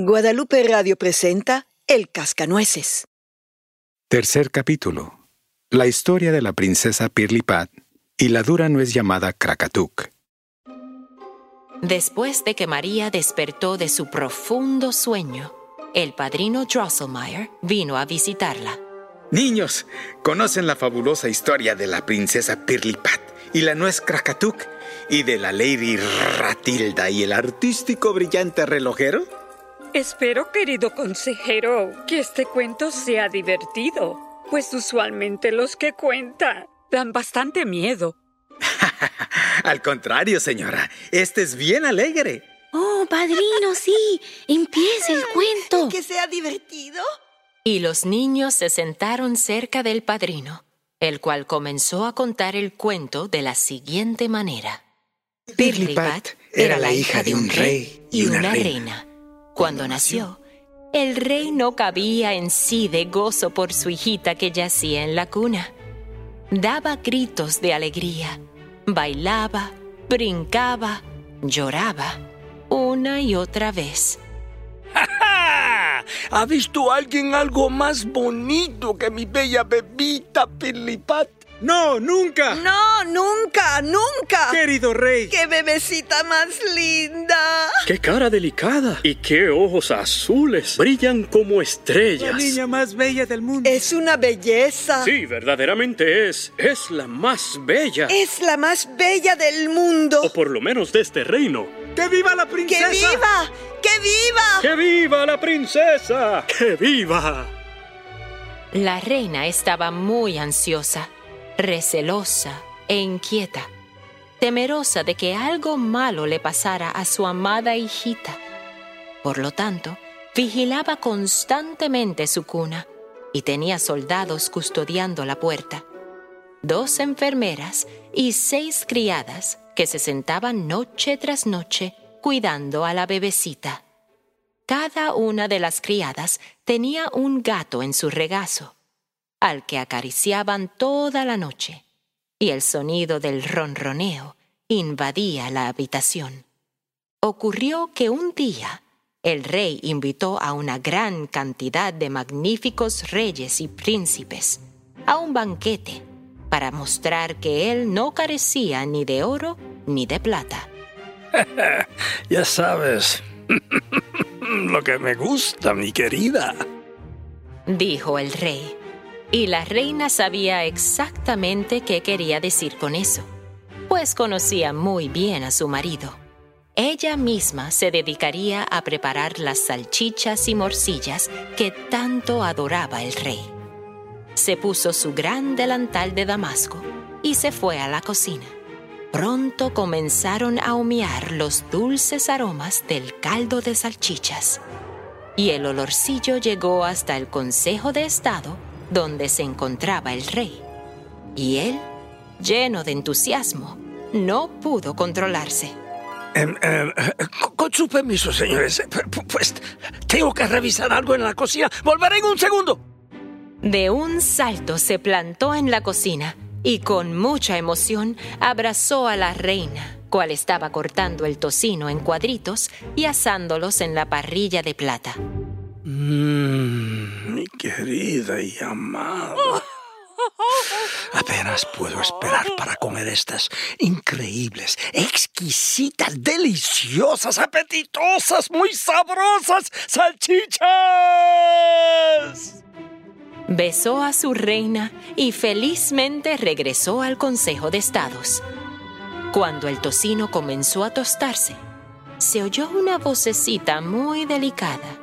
Guadalupe Radio presenta El Cascanueces. Tercer capítulo. La historia de la princesa Pirlipat y la dura nuez llamada Krakatuk. Después de que María despertó de su profundo sueño, el padrino Drosselmeyer vino a visitarla. Niños, ¿conocen la fabulosa historia de la princesa Pirlipat y la nuez Krakatuk y de la Lady Ratilda y el artístico brillante relojero? Espero, querido consejero, que este cuento sea divertido, pues usualmente los que cuentan dan bastante miedo. Al contrario, señora, este es bien alegre. Oh, padrino, sí. Empieza el cuento. ¿Que sea divertido? Y los niños se sentaron cerca del padrino, el cual comenzó a contar el cuento de la siguiente manera. Pirlipat era la hija de un rey y una reina. Cuando nació, el rey no cabía en sí de gozo por su hijita que yacía en la cuna. Daba gritos de alegría, bailaba, brincaba, lloraba, una y otra vez. ¿Ha visto alguien algo más bonito que mi bella bebita Pirlipat? No, nunca. No, nunca, nunca. Querido rey. ¡Qué bebecita más linda! ¡Qué cara delicada! Y qué ojos azules. Brillan como estrellas. La niña más bella del mundo. Es una belleza. Sí, verdaderamente es. Es la más bella. Es la más bella del mundo. O por lo menos de este reino. ¡Que viva la ¡Que princesa! viva! ¡Que viva! ¡Que viva la princesa! ¡Que viva! La reina estaba muy ansiosa, recelosa e inquieta, temerosa de que algo malo le pasara a su amada hijita. Por lo tanto, vigilaba constantemente su cuna y tenía soldados custodiando la puerta, dos enfermeras y seis criadas que se sentaban noche tras noche cuidando a la bebecita. Cada una de las criadas tenía un gato en su regazo al que acariciaban toda la noche, y el sonido del ronroneo invadía la habitación. Ocurrió que un día el rey invitó a una gran cantidad de magníficos reyes y príncipes a un banquete para mostrar que él no carecía ni de oro ni de plata. Ya sabes. Lo que me gusta, mi querida. dijo el rey. Y la reina sabía exactamente qué quería decir con eso, pues conocía muy bien a su marido. Ella misma se dedicaría a preparar las salchichas y morcillas que tanto adoraba el rey. Se puso su gran delantal de damasco y se fue a la cocina. Pronto comenzaron a humear los dulces aromas del caldo de salchichas. Y el olorcillo llegó hasta el Consejo de Estado donde se encontraba el rey. Y él, lleno de entusiasmo, no pudo controlarse. Em, em, con- su permiso, señores. eh, pu- Pues tengo que revisar algo en la cocina. Volveré en un segundo. De un salto se plantó en la cocina y con mucha emoción abrazó a la reina, cual estaba cortando el tocino en cuadritos y asándolos en la parrilla de plata. Mm, querida y amada. Apenas puedo esperar para comer estas increíbles, exquisitas, deliciosas, apetitosas, muy sabrosas salchichas. Besó a su reina y felizmente regresó al Consejo de Estados. Cuando el tocino comenzó a tostarse, se oyó una vocecita muy delicada.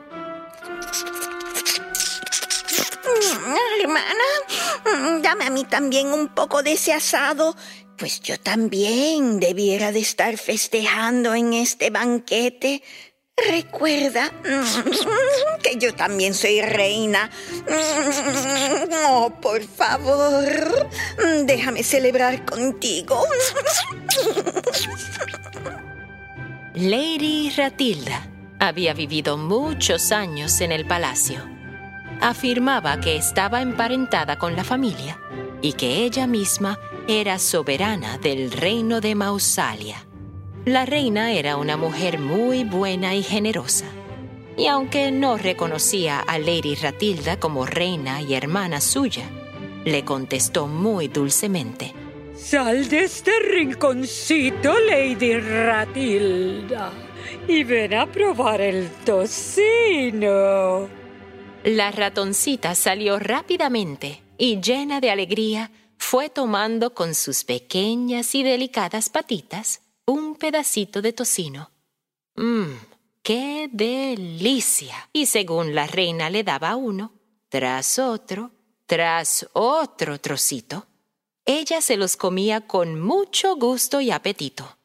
Hermana, mm, dame a mí también un poco de ese asado, pues yo también debiera de estar festejando en este banquete. Recuerda mm, que yo también soy reina. Mm, Oh, por favor, déjame celebrar contigo. Lady Ratilda había vivido muchos años en el palacio. Afirmaba que estaba emparentada con la familia y que ella misma era soberana del reino de Mausalia. La reina era una mujer muy buena y generosa. y aunque no reconocía a Lady Ratilda como reina y hermana suya, le contestó muy dulcemente. Sal de este rinconcito, Lady Ratilda, y ven a probar el tocino. La ratoncita salió rápidamente y llena de alegría fue tomando con sus pequeñas y delicadas patitas un pedacito de tocino. ¡Mmm! ¡Qué delicia! Y según la reina le daba uno, tras otro, tras otro trocito, ella se los comía con mucho gusto y apetito.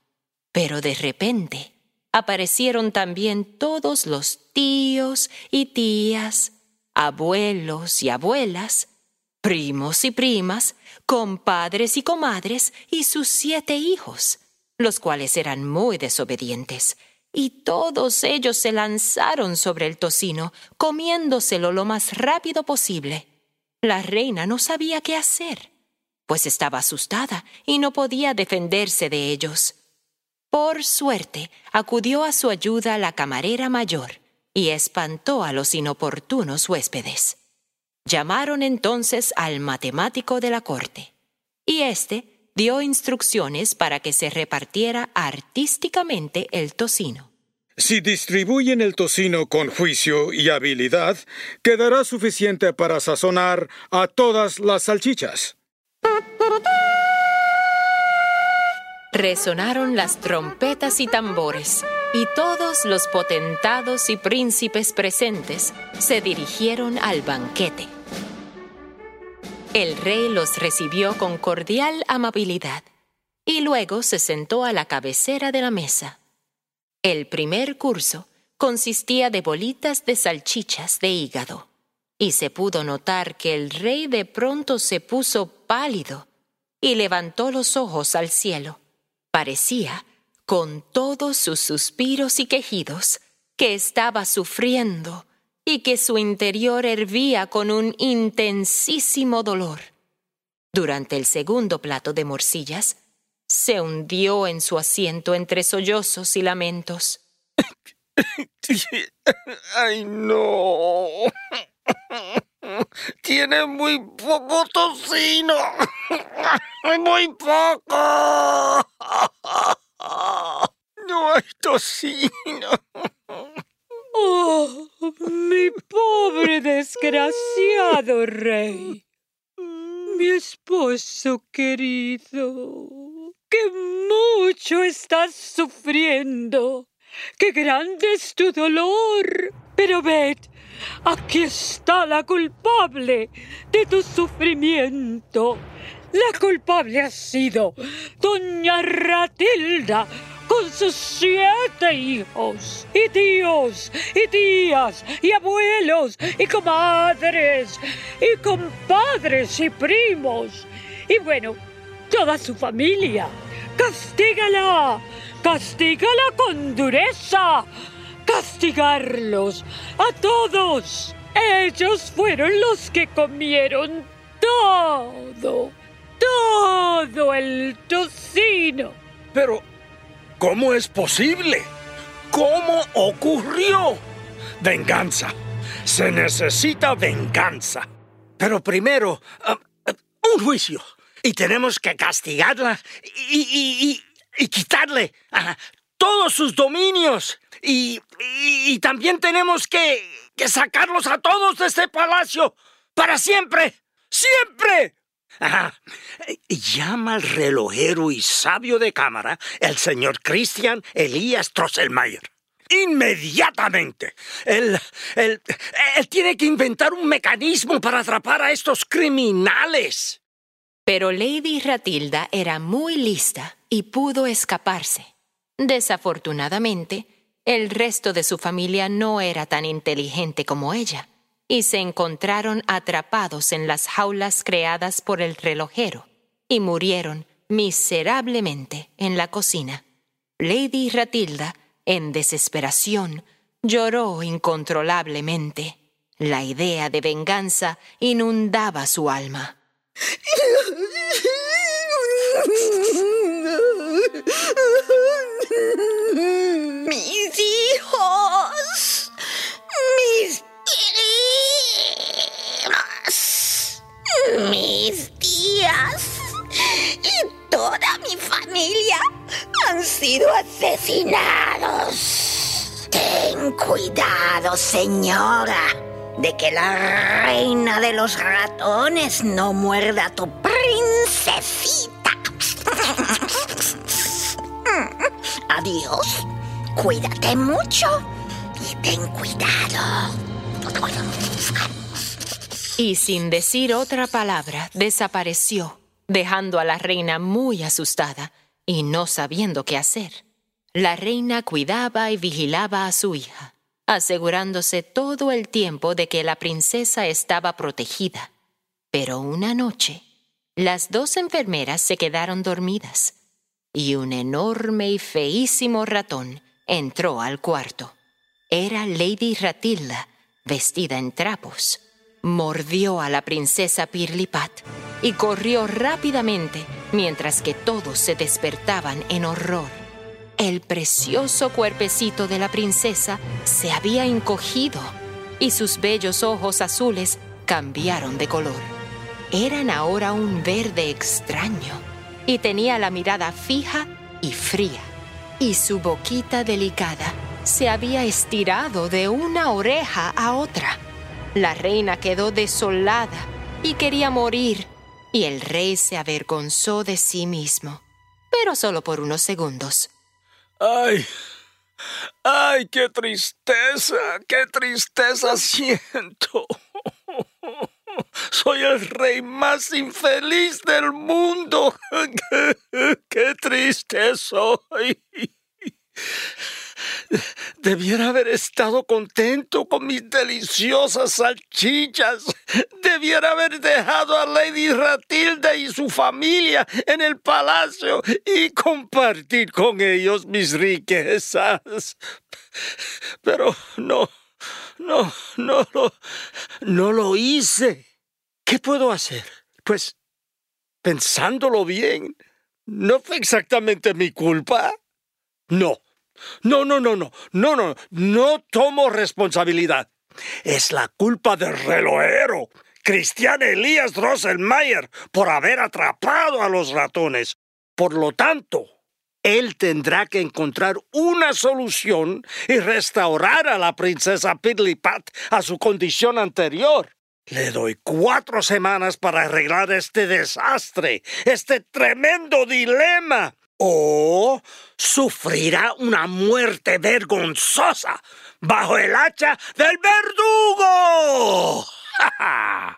Pero de repente aparecieron también todos los tíos y tías, abuelos y abuelas, primos y primas, compadres y comadres y sus siete hijos, los cuales eran muy desobedientes y todos ellos se lanzaron sobre el tocino, comiéndoselo lo más rápido posible. La reina no sabía qué hacer, pues estaba asustada y no podía defenderse de ellos. Por suerte, acudió a su ayuda la camarera mayor y espantó a los inoportunos huéspedes. Llamaron entonces al matemático de la corte, y éste dio instrucciones para que se repartiera artísticamente el tocino. Si distribuyen el tocino con juicio y habilidad, quedará suficiente para sazonar a todas las salchichas. Resonaron las trompetas y tambores, y todos los potentados y príncipes presentes se dirigieron al banquete. El rey los recibió con cordial amabilidad y luego se sentó a la cabecera de la mesa. El primer curso consistía de bolitas de salchichas de hígado, y se pudo notar que el rey de pronto se puso pálido y levantó los ojos al cielo. Parecía, con todos sus suspiros y quejidos, que estaba sufriendo y que su interior hervía con un intensísimo dolor. Durante el segundo plato de morcillas, se hundió en su asiento entre sollozos y lamentos. ¡Ay, no! Tiene muy poco tocino. Muy poco. Hay tocino. ¡Oh, mi pobre desgraciado rey! Mi esposo querido, ¡Qué mucho estás sufriendo. Qué grande es tu dolor. Pero ved, aquí está la culpable de tu sufrimiento. La culpable ha sido doña Ratilda con sus siete hijos, y tíos, y tías, y abuelos, y comadres, y compadres, y primos, y bueno, toda su familia. ¡Castígala! ¡Castígala con dureza! ¡Castigarlos a todos! Ellos fueron los que comieron todo, todo el tocino. Pero, ¿Cómo es posible? ¿Cómo ocurrió? Venganza. Se necesita venganza. Pero primero, ah, ah, un juicio. Y tenemos que castigarla y, quitarle ah, todos sus dominios. Y, también tenemos que, que sacarlos a todos de este palacio. Para siempre. Siempre. Llama al relojero y sabio de cámara, el señor Christian Elías Trosselmayer. Inmediatamente. Él, él, él tiene que inventar un mecanismo para atrapar a estos criminales. Pero Lady Ratilda era muy lista y pudo escaparse. Desafortunadamente, el resto de su familia no era tan inteligente como ella y se encontraron atrapados en las jaulas creadas por el relojero y murieron miserablemente en la cocina. Lady Ratilda, en desesperación, lloró incontrolablemente. La idea de venganza inundaba su alma. toda mi familia han sido asesinados. Ten cuidado, señora, de que la reina de los ratones no muerda a tu princesita. Adiós, cuídate mucho y ten cuidado. Y sin decir otra palabra, desapareció dejando a la reina muy asustada y no sabiendo qué hacer. La reina cuidaba y vigilaba a su hija, asegurándose todo el tiempo de que la princesa estaba protegida. Pero una noche, las dos enfermeras se quedaron dormidas y un enorme y feísimo ratón entró al cuarto. Era Lady Ratilda, vestida en trapos. Mordió a la princesa Pirlipat y corrió rápidamente mientras que todos se despertaban en horror. El precioso cuerpecito de la princesa se había encogido y sus bellos ojos azules cambiaron de color. Eran ahora un verde extraño y tenía la mirada fija y fría y su boquita delicada se había estirado de una oreja a otra. La reina quedó desolada y quería morir, y el rey se avergonzó de sí mismo, pero solo por unos segundos. ¡Ay! ¡Ay, qué tristeza! ¡Qué tristeza siento! Soy el rey más infeliz del mundo. ¡Qué, triste soy! Debiera haber estado contento con mis deliciosas salchichas. Debiera haber dejado a Lady Ratilda y su familia en el palacio y compartir con ellos mis riquezas. Pero no, no, no lo, no lo hice. ¿Qué puedo hacer? Pues, pensándolo bien, ¿no fue exactamente mi culpa? No, no, no, no, no, no, no, no tomo responsabilidad. Es la culpa del relojero, Cristian Elías Drosselmayer, por haber atrapado a los ratones. Por lo tanto, él tendrá que encontrar una solución y restaurar a la princesa Pidlipat a su condición anterior. Le doy cuatro semanas para arreglar este desastre, este tremendo dilema. O sufrirá una muerte vergonzosa bajo el hacha del verdugo.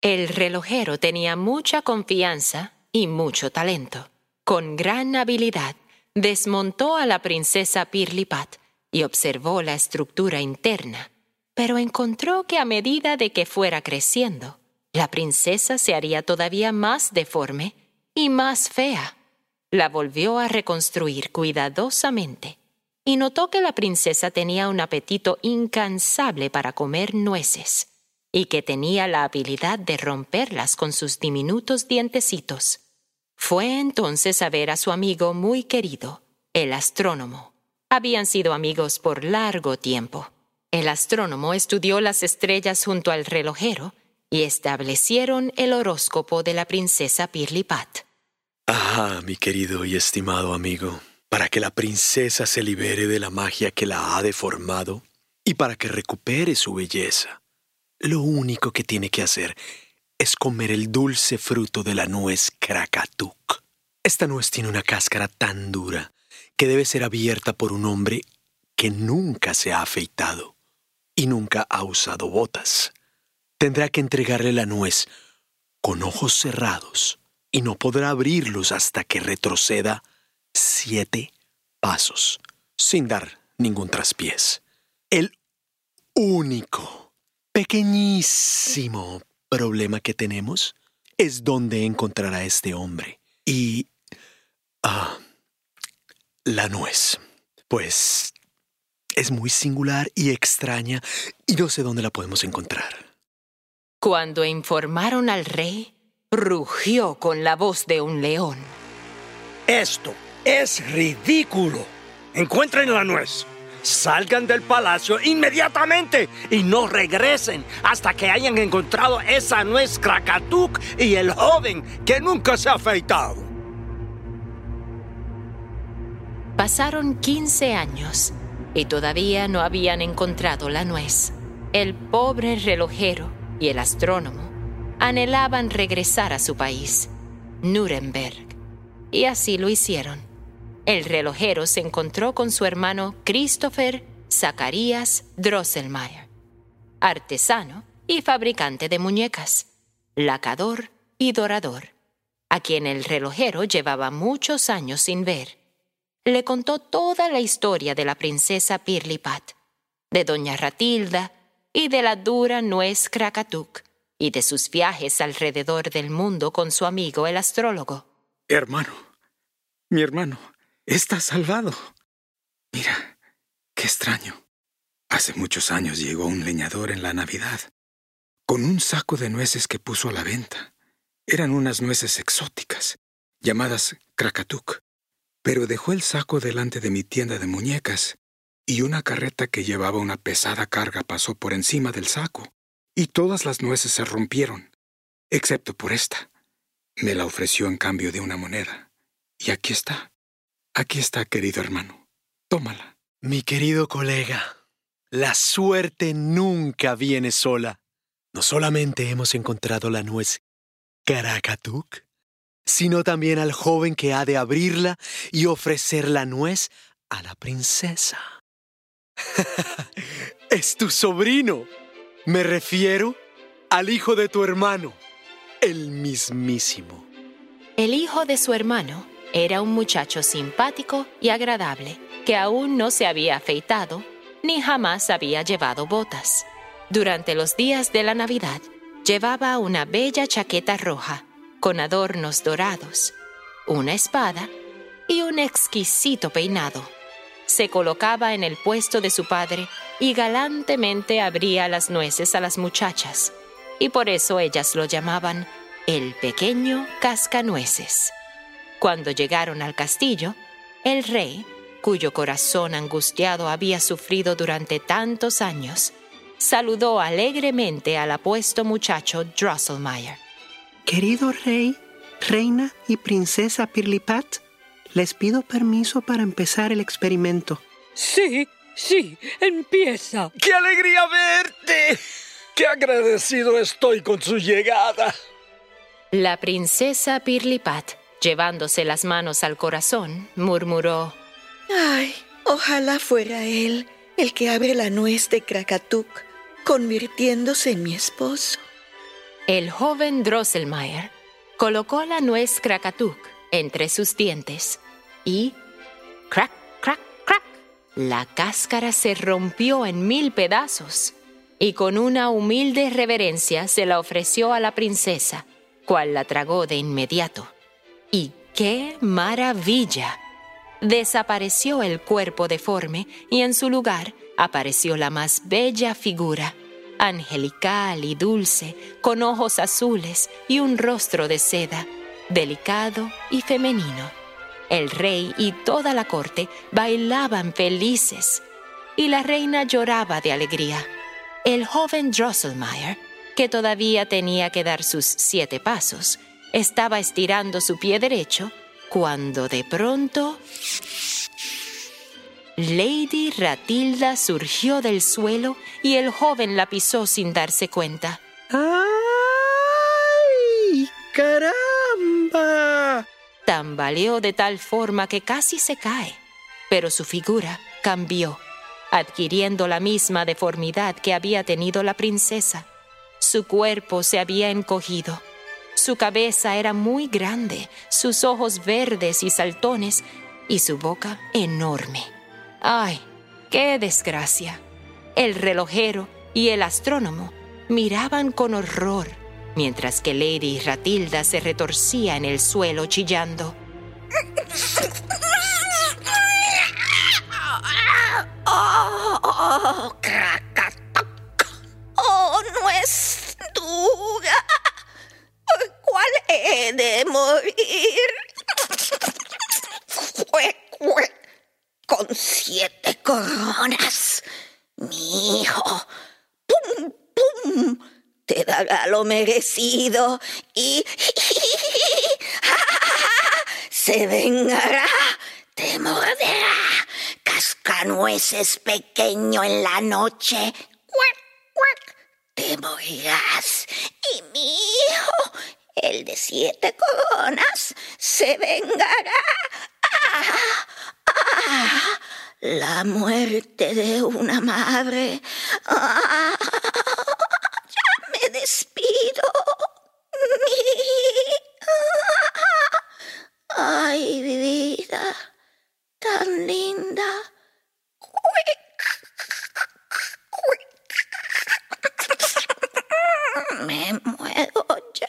el relojero tenía mucha confianza y mucho talento. Con gran habilidad, desmontó a la princesa Pirlipat y observó la estructura interna, pero encontró que a medida de que fuera creciendo, la princesa se haría todavía más deforme y más fea. La volvió a reconstruir cuidadosamente y notó que la princesa tenía un apetito incansable para comer nueces y que tenía la habilidad de romperlas con sus diminutos dientecitos. Fue entonces a ver a su amigo muy querido, el astrónomo. Habían sido amigos por largo tiempo. El astrónomo estudió las estrellas junto al relojero y establecieron el horóscopo de la princesa Pirlipat. Ah, mi querido y estimado amigo, para que la princesa se libere de la magia que la ha deformado y para que recupere su belleza, lo único que tiene que hacer es comer el dulce fruto de la nuez Krakatuk. Esta nuez tiene una cáscara tan dura que debe ser abierta por un hombre que nunca se ha afeitado y nunca ha usado botas. Tendrá que entregarle la nuez con ojos cerrados y no podrá abrirlos hasta que retroceda siete pasos, sin dar ningún traspiés. El único, pequeñísimo problema que tenemos es dónde encontrar a este hombre. Y... Ah, la nuez. Pues es muy singular y extraña y no sé dónde la podemos encontrar. Cuando informaron al rey, rugió con la voz de un león. Esto es ridículo. Encuentren la nuez. Salgan del palacio inmediatamente y no regresen hasta que hayan encontrado esa nuez Krakatuk y el joven que nunca se ha afeitado. Pasaron 15 años y todavía no habían encontrado la nuez. El pobre relojero y el astrónomo anhelaban regresar a su país, Nuremberg, y así lo hicieron. El relojero se encontró con su hermano Christopher Zacharias Drosselmeyer, artesano y fabricante de muñecas, lacador y dorador, a quien el relojero llevaba muchos años sin ver. Le contó toda la historia de la princesa Pirlipat, de doña Ratilda y de la dura nuez Krakatuk, y de sus viajes alrededor del mundo con su amigo el astrólogo. Hermano, mi hermano, está salvado. Mira, qué extraño. Hace muchos años llegó un leñador en la Navidad, con un saco de nueces que puso a la venta. Eran unas nueces exóticas, llamadas Krakatuk, pero dejó el saco delante de mi tienda de muñecas, y una carreta que llevaba una pesada carga pasó por encima del saco, y todas las nueces se rompieron, excepto por esta. Me la ofreció en cambio de una moneda. Y aquí está. Aquí está, querido hermano. Tómala. Mi querido colega, la suerte nunca viene sola. No solamente hemos encontrado la nuez Karakatuk, sino también al joven que ha de abrirla y ofrecer la nuez a la princesa. es tu sobrino. Me refiero al hijo de tu hermano, el mismísimo. El hijo de su hermano era un muchacho simpático y agradable, que aún no se había afeitado ni jamás había llevado botas. Durante los días de la Navidad, llevaba una bella chaqueta roja con adornos dorados, una espada y un exquisito peinado. Se colocaba en el puesto de su padre y galantemente abría las nueces a las muchachas, y por eso ellas lo llamaban el pequeño cascanueces. Cuando llegaron al castillo, el rey, cuyo corazón angustiado había sufrido durante tantos años, saludó alegremente al apuesto muchacho Drosselmeyer. Querido rey, reina y princesa Pirlipat, les pido permiso para empezar el experimento. Sí, Sí, empieza. ¡Qué alegría verte! ¡Qué agradecido estoy con su llegada! La princesa Pirlipat, llevándose las manos al corazón, murmuró: Ay, ojalá fuera él el que abre la nuez de Krakatuk, convirtiéndose en mi esposo. El joven Drosselmeyer colocó la nuez Krakatuk entre sus dientes y crack la cáscara se rompió en mil pedazos y con una humilde reverencia se la ofreció a la princesa, cual la tragó de inmediato. ¡Y qué maravilla! Desapareció el cuerpo deforme y en su lugar apareció la más bella figura, angelical y dulce, con ojos azules y un rostro de seda, delicado y femenino. El rey y toda la corte bailaban felices y la reina lloraba de alegría. El joven Drosselmeyer, que todavía tenía que dar sus siete pasos, estaba estirando su pie derecho cuando de pronto Lady Ratilda surgió del suelo y el joven la pisó sin darse cuenta. ¡Ay! ¡Caramba! Tambaleó de tal forma que casi se cae, pero su figura cambió, adquiriendo la misma deformidad que había tenido la princesa. Su cuerpo se había encogido, su cabeza era muy grande, sus ojos verdes y saltones y su boca enorme. ¡Ay, qué desgracia! El relojero y el astrónomo miraban con horror mientras que Lady Ratilda se retorcía en el suelo chillando. ¡Oh, oh, ¡Oh, no es dura! ¿Cuál he de morir? Con siete coronas, mi hijo. ¡Pum, pum! Te dará lo merecido y se vengará, te morderá cascanueces pequeño en la noche, te morirás. Y mi hijo, el de siete coronas, se vengará. ¡Ah! ¡Ah! La muerte de una madre. ¡Ah! Despido. Ay, vida, tan linda. Me muero ya.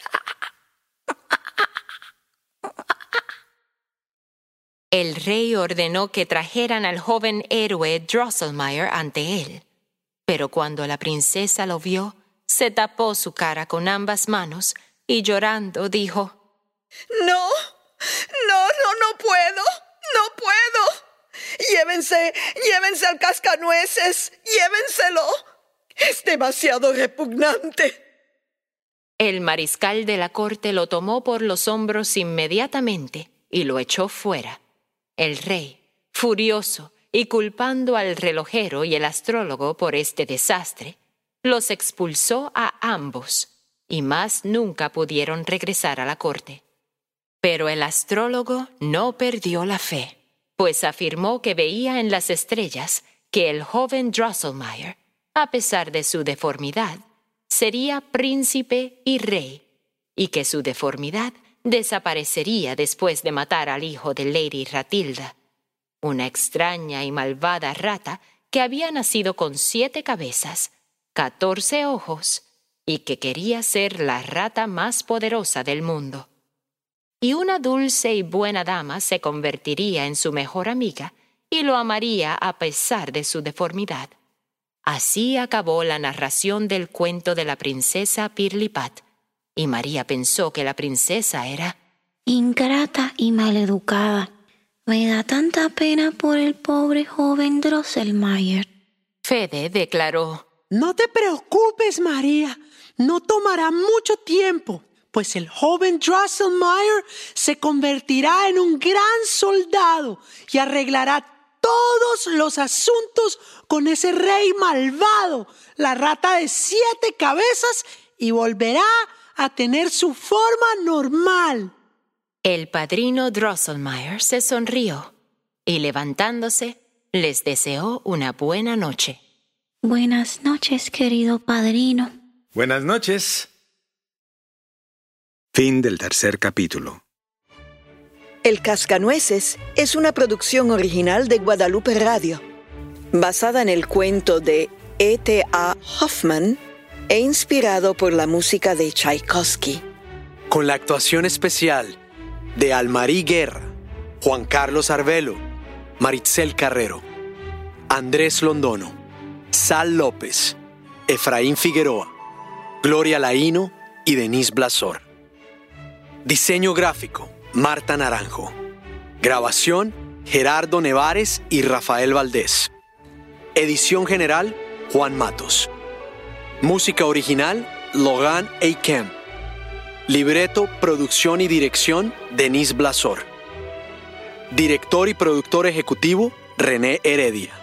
El rey ordenó que trajeran al joven héroe Drosselmeyer ante él. Pero cuando la princesa lo vio, se tapó su cara con ambas manos y llorando dijo, No, no, no, no puedo, no puedo. Llévense, llévense al cascanueces, llévenselo. Es demasiado repugnante. El mariscal de la corte lo tomó por los hombros inmediatamente y lo echó fuera. El rey, furioso y culpando al relojero y el astrólogo por este desastre, los expulsó a ambos y más nunca pudieron regresar a la corte. Pero el astrólogo no perdió la fe, pues afirmó que veía en las estrellas que el joven Drosselmeyer, a pesar de su deformidad, sería príncipe y rey, y que su deformidad desaparecería después de matar al hijo de Lady Ratilda, una extraña y malvada rata que había nacido con siete cabezas, catorce ojos y que quería ser la rata más poderosa del mundo. Y una dulce y buena dama se convertiría en su mejor amiga y lo amaría a pesar de su deformidad. Así acabó la narración del cuento de la princesa Pirlipat, y María pensó que la princesa era ingrata y maleducada. Me da tanta pena por el pobre joven Drosselmayer. Fede declaró No te preocupes, María. No tomará mucho tiempo, pues el joven Drosselmeyer se convertirá en un gran soldado y arreglará todos los asuntos con ese rey malvado, la rata de siete cabezas, y volverá a tener su forma normal. El padrino Drosselmeyer se sonrió y levantándose les deseó una buena noche. Buenas noches, querido padrino. Buenas noches. Fin del tercer capítulo. El Cascanueces es una producción original de Guadalupe Radio, basada en el cuento de E.T.A. Hoffman e inspirado por la música de Tchaikovsky. Con la actuación especial de Almarí Guerra, Juan Carlos Arbelo, Maritzel Carrero, Andrés Londono, Sal López, Efraín Figueroa, Gloria Laíno y Denise Blasor. Diseño gráfico, Marta Naranjo. Grabación, Gerardo Nevares y Rafael Valdés. Edición general, Juan Matos. Música original, Logan Eikem. Libreto, producción y dirección, Denise Blasor. Director y productor ejecutivo, René Heredia.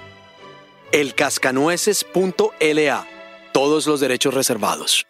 Elcascanueces.la. Todos los derechos reservados.